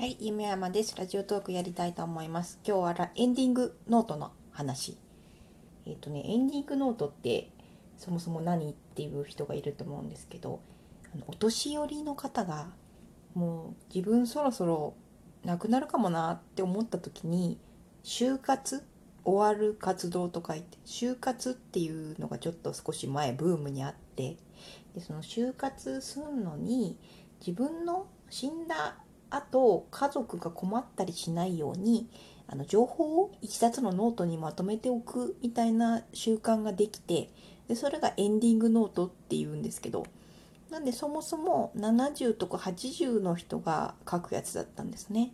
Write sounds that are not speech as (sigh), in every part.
はい、夢山です。ラジオトークやりたいと思います。今日はエンディングノートの話。えっ、とね、エンディングノートってそもそも何っていう人がいると思うんですけど、あのお年寄りの方がもう自分そろそろ亡くなるかもなって思った時に、就活終わる活動と書いて、就活っていうのがちょっと少し前ブームにあって、でその就活するのに自分の死んだあと家族が困ったりしないようにあの情報を一冊のノートにまとめておくみたいな習慣ができてでそれがエンディングノートっていうんですけどなんでそもそも70とか80の人が書くやつだったんですね。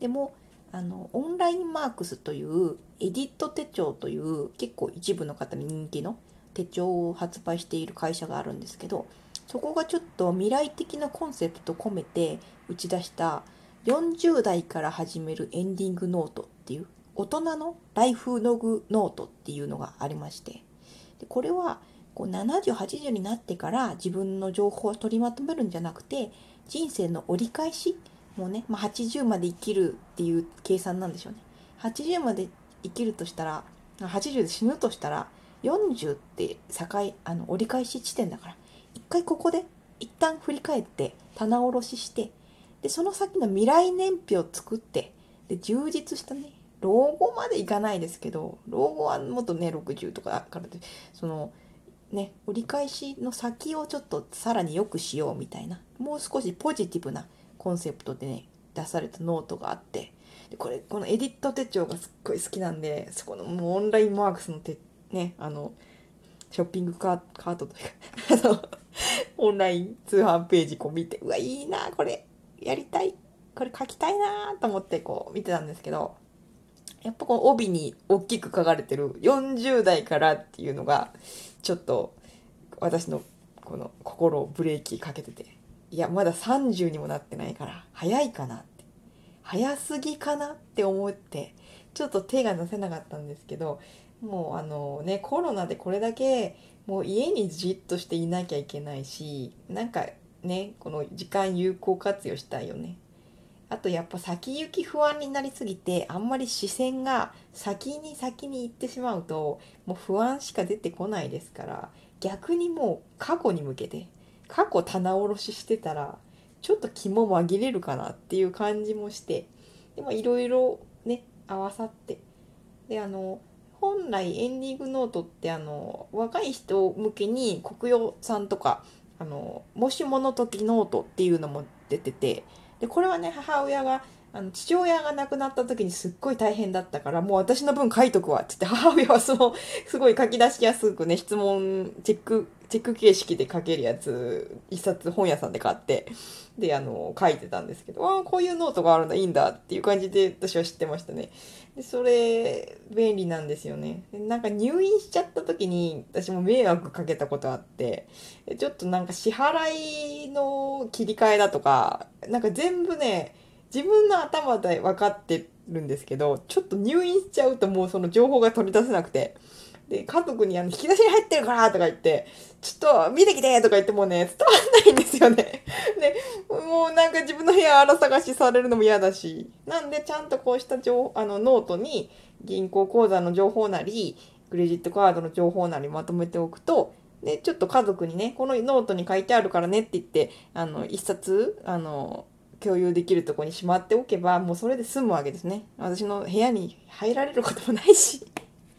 でもあのオンラインマークスというエディット手帳という結構一部の方に人気の手帳を発売している会社があるんですけどそこがちょっと未来的なコンセプト込めて打ち出した40代から始めるエンディングノートっていう大人のライフログノートっていうのがありましてでこれはこう70、80になってから自分の情報を取りまとめるんじゃなくて人生の折り返しもうね、まあ、80まで生きるっていう計算なんでしょうね。80まで生きるとしたら80で死ぬとしたら40って境あの折り返し地点だから一回ここで一旦振り返って棚卸ししてでその先の未来年表を作ってで充実したね老後までいかないですけど老後はもっとね60とかからでそのね折り返しの先をちょっとさらに良くしようみたいなもう少しポジティブなコンセプトでね出されたノートがあってでこれこのエディット手帳がすっごい好きなんでそこのもうオンラインマークスの手ねあのショッピングカートというかオンライン通販ページこう見てうわいいなこれやりたいこれ書きたいなと思ってこう見てたんですけどやっぱこの帯に大きく書かれてる40代からっていうのがちょっと私のこの心をブレーキかけてていやまだ30にもなってないから早いかなって早すぎかなって思ってちょっと手が出せなかったんですけどもうあのねコロナでこれだけもう家にじっとしていなきゃいけないしなんかねこの時間有効活用したいよね。あとやっぱ先行き不安になりすぎてあんまり視線が先に先に行ってしまうともう不安しか出てこないですから逆にもう過去に向けて過去棚卸ししてたらちょっと肝紛れるかなっていう感じもしてでもいろいろね合わさって。であの本来エンディングノートってあの若い人向けに国用さんとかあのもしもの時ノートっていうのも出ててでこれはね母親があの父親が亡くなった時にすっごい大変だったからもう私の分書いとくわって言って母親はそのすごい書き出しやすくね質問チェックチェック形式で書けるやつ一冊本屋さんで買ってであの書いてたんですけどああこういうノートがあるんだいいんだっていう感じで私は知ってましたね。でそれ便利なんですよね。でなんか入院しちゃった時に私も迷惑かけたことあってちょっとなんか支払いの切り替えだとかなんか全部ね自分の頭で分かってるんですけどちょっと入院しちゃうともうその情報が取り出せなくてで家族にあの引き出しに入ってるからとか言ってちょっと見てきてとか言ってもね伝わんないんですよね。でもうなんか自分の部屋荒探しされるのも嫌だし。なんでちゃんとこうした情あのノートに銀行口座の情報なりクレジットカードの情報なりまとめておくとでちょっと家族にねこのノートに書いてあるからねって言ってあの一冊あの共有できるとこにしまっておけばもうそれで済むわけですね。私の部屋に入られることもないし。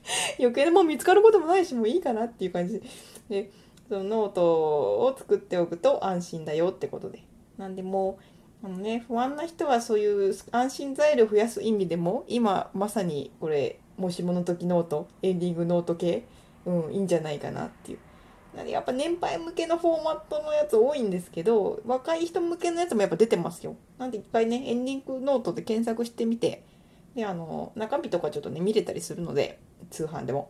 (laughs) 余計なもん見つかることもないしもういいかなっていう感じ。でそのノートを作っておくと安心だよってことで。なんでもうあのね不安な人はそういう安心材料を増やす意味でも今まさにこれもしもの時ノートエンディングノート系うんいいんじゃないかなっていう。なんでやっぱ年配向けのフォーマットのやつ多いんですけど若い人向けのやつもやっぱ出てますよ。なんで一回ねエンディングノートで検索してみてであの中身とかちょっとね見れたりするので通販でも。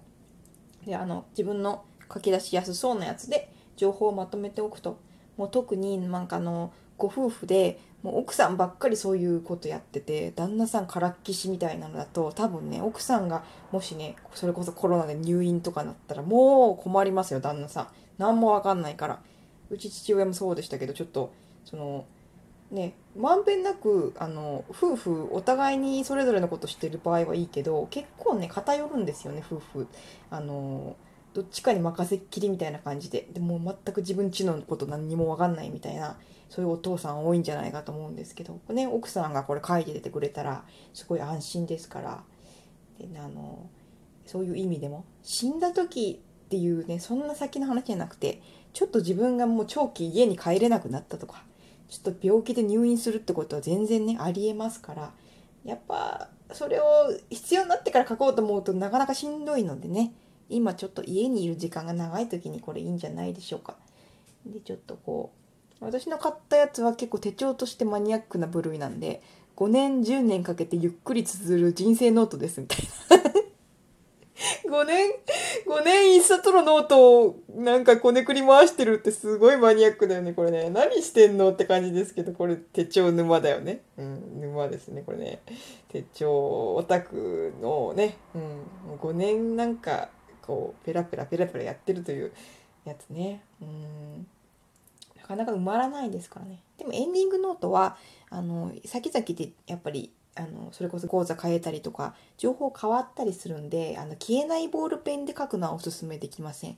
であの自分の書き出しやすそうなやつで情報をまとめておくともう特になんかあのご夫婦でもう奥さんばっかりそういうことやってて旦那さんからっきしみたいなのだと多分ね奥さんがもしねそれこそコロナで入院とかなったらもう困りますよ旦那さん。何もわかんないから。うち父親もそうでしたけどちょっとそのねまんべんなくあの夫婦お互いにそれぞれのことしてる場合はいいけど結構ね偏るんですよね夫婦。あのどっちかに任せっきりみたいな感じで。でも全く自分ちのこと何にも分かんないみたいなそういうお父さん多いんじゃないかと思うんですけど、ね、奥さんがこれ書いて出てくれたらすごい安心ですから。であのそういう意味でも死んだ時っていうねそんな先の話じゃなくてちょっと自分がもう長期家に帰れなくなったとかちょっと病気で入院するってことは全然ねありえますからやっぱそれを必要になってから書こうと思うとなかなかしんどいのでね今ちょっと家にいる時間が長い時にこれいいんじゃないでしょうか。でちょっとこう私の買ったやつは結構手帳としてマニアックな部類なんで5年10年かけてゆっくり綴る人生ノートですみたいな5年、5年一冊のノートをなんかこねくり回してるってすごいマニアックだよね、これね。何してんのって感じですけど、これ手帳沼だよね。うん、沼ですね、これね。手帳オタクのね、うん、5年なんかこう、ペラペラペラペラやってるというやつね。うん。なかなか埋まらないですからね。でもエンディングノートは、あの、先々でやっぱりあのそれこそ口座変えたりとか情報変わったりするんであの消えないボールペンで書くのはおすすめできません。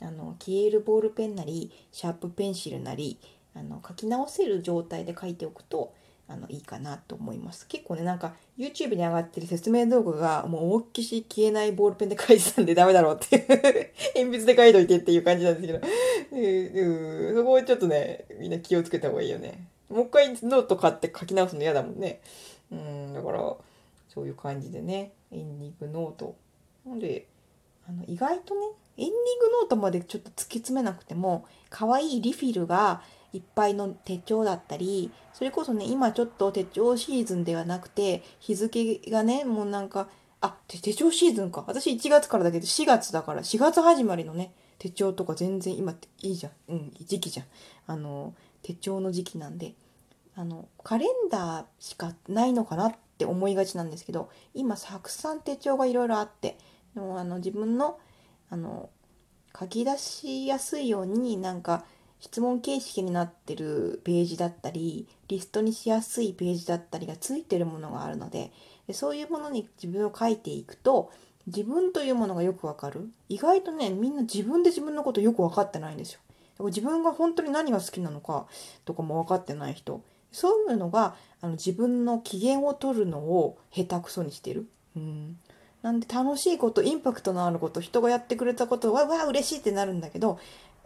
あの消えるボールペンなりシャープペンシルなりあの書き直せる状態で書いておくとあのいいかなと思います。結構ねなんか YouTube に上がってる説明動画がもう思いっきし消えないボールペンで書いてたんでダメだろうって (laughs) 鉛筆で書いといてっていう感じなんですけど、うん、そこをちょっとねみんな気をつけた方がいいよね。もう一回ノート買って書き直すの嫌だもんね。うん。だからそういう感じでねエンディングノート。なんであの意外とねエンディングノートまでちょっと突き詰めなくても可愛いリフィルがいっぱいの手帳だったりそれこそね今ちょっと手帳シーズンではなくて日付がねもうなんかあ手帳シーズンか。私1月からだけど4月だから4月始まりのね手帳とか全然今っていいじゃん。うん時期じゃん。あの手帳の時期なんで。あのカレンダーしかないのかなって思いがちなんですけど今たくさん手帳がいろいろあってでもあの自分のあの書き出しやすいようになんか質問形式になってるページだったりリストにしやすいページだったりがついてるものがあるのででそういうものに自分を書いていくと自分というものがよくわかる。意外とねみんな自分で自分のことよく分かってないんですよ。自分が本当に何が好きなのかとかも分かってない人。そういうのがあの自分の機嫌を取るのを下手くそにしてる。うん、なんで楽しいことインパクトのあること人がやってくれたことはわ嬉しいってなるんだけど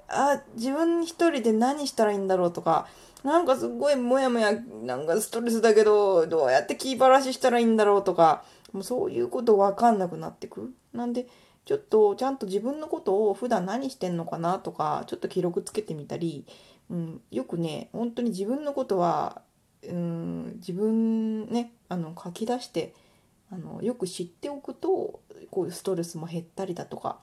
あ自分一人で何したらいいんだろうとかなんかすごいモヤモヤなんかストレスだけどどうやって気晴らししたらいいんだろうとかもうそういうこと分かんなくなってくなんでちょっとちゃんと自分のことを普段何してんのかなとかちょっと記録つけてみたりうん、よくね本当に自分のことは、うん、自分ねあの書き出してあのよく知っておくとこういうストレスも減ったりだとか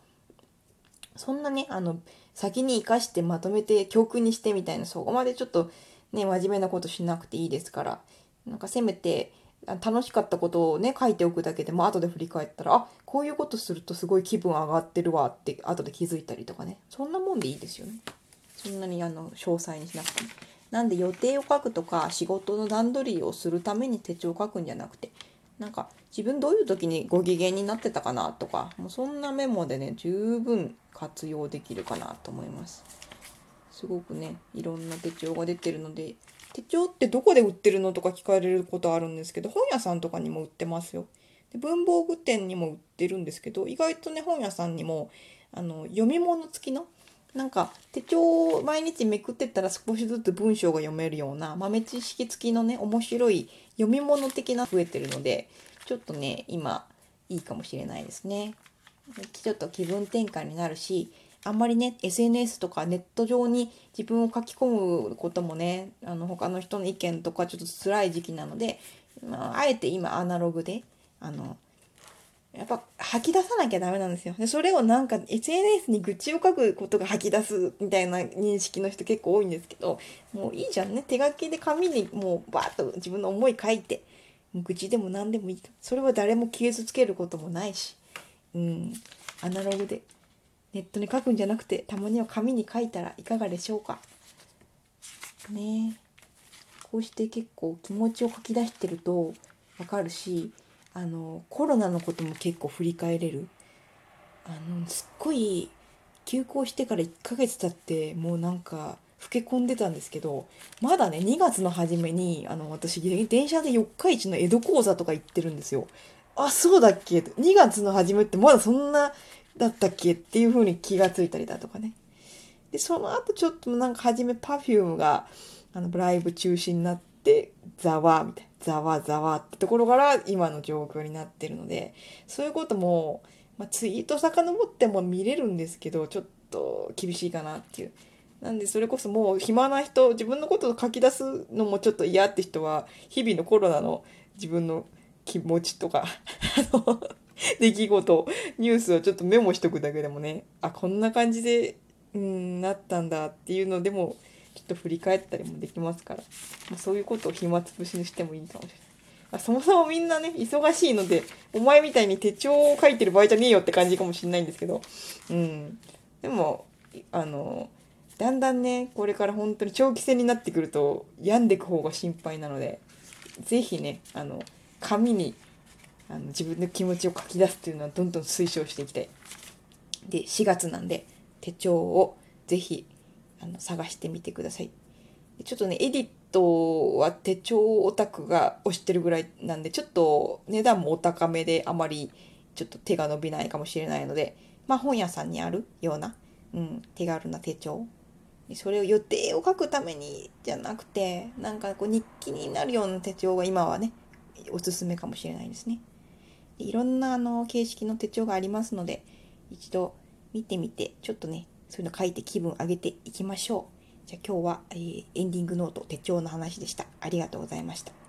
そんなねあの先に生かしてまとめて教訓にしてみたいなそこまでちょっとね真面目なことしなくていいですからなんかせめて楽しかったことをね書いておくだけでも後で振り返ったらあこういうことするとすごい気分上がってるわって後で気づいたりとかねそんなもんでいいですよね。そんなにあの詳細にしなくても。なんで予定を書くとか仕事の段取りをするために手帳を書くんじゃなくてなんか自分どういう時にご機嫌になってたかなとかもうそんなメモでね十分活用できるかなと思います。すごくねいろんな手帳が出てるので手帳ってどこで売ってるのとか聞かれることあるんですけど本屋さんとかにも売ってますよ。で文房具店にも売ってるんですけど意外とね本屋さんにもあの読み物付きのなんか手帳を毎日めくってったら少しずつ文章が読めるような豆知識付きのね面白い読み物的な増えてるのでちょっとね今いいかもしれないですね。ちょっと気分転換になるしあんまりね SNS とかネット上に自分を書き込むこともねあの他の人の意見とかちょっと辛い時期なので、まあ、あえて今アナログであのやっぱ吐き出さなきゃダメなんですよ。でそれをなんか SNS に愚痴を書くことが吐き出すみたいな認識の人結構多いんですけど、もういいじゃんね。手書きで紙にもうバーッと自分の思い書いて、愚痴でも何でもいい。それは誰も傷つけることもないし、うん、アナログでネットに書くんじゃなくて、たまには紙に書いたらいかがでしょうか。ねこうして結構気持ちを書き出してるとわかるしあのコロナのことも結構振り返れるあのすっごい休校してから1ヶ月経ってもうなんか老け込んでたんですけどまだね2月の初めにあの私電車で四日市の江戸講座とか行ってるんですよ。あそうだっけ？2月の初めってまだそんなだったっけ？っていう風に気がついたりだとかね。でその後ちょっとなんか初め Perfume があのライブ中止になってざわみたいなざわざわってところから今の状況になってるのでそういうことも、まあ、ツイート遡っても見れるんですけどちょっと厳しいかなっていう。なんでそれこそもう暇な人自分のことを書き出すのもちょっと嫌って人は日々のコロナの自分の気持ちとか (laughs) 出来事ニュースをちょっとメモしとくだけでもねあこんな感じでうんなったんだっていうのでもちょっと振り返ったりもできますから、まあ、そういうことを暇つぶしにしてもいいかもしれない。あ、そもそもみんなね忙しいのでお前みたいに手帳を書いてる場合じゃねえよって感じかもしれないんですけどうんでもあのだんだんねこれから本当に長期戦になってくると病んでく方が心配なので是非ねあの紙にあの自分の気持ちを書き出すっていうのはどんどん推奨していきたい。で4月なんで手帳を是非あの探してみてください。ちょっとねエディットは手帳オタクが推してるぐらいなんでちょっと値段もお高めであまりちょっと手が伸びないかもしれないのでまあ本屋さんにあるような、うん、手軽な手帳それを予定を書くためにじゃなくてなんかこう日記になるような手帳が今はねおすすめかもしれないですね。いろんなあの形式の手帳がありますので一度見てみてちょっとねそういうの書いて気分上げていきましょう。じゃあ今日は、えー、エンディングノート手帳の話でした。ありがとうございました。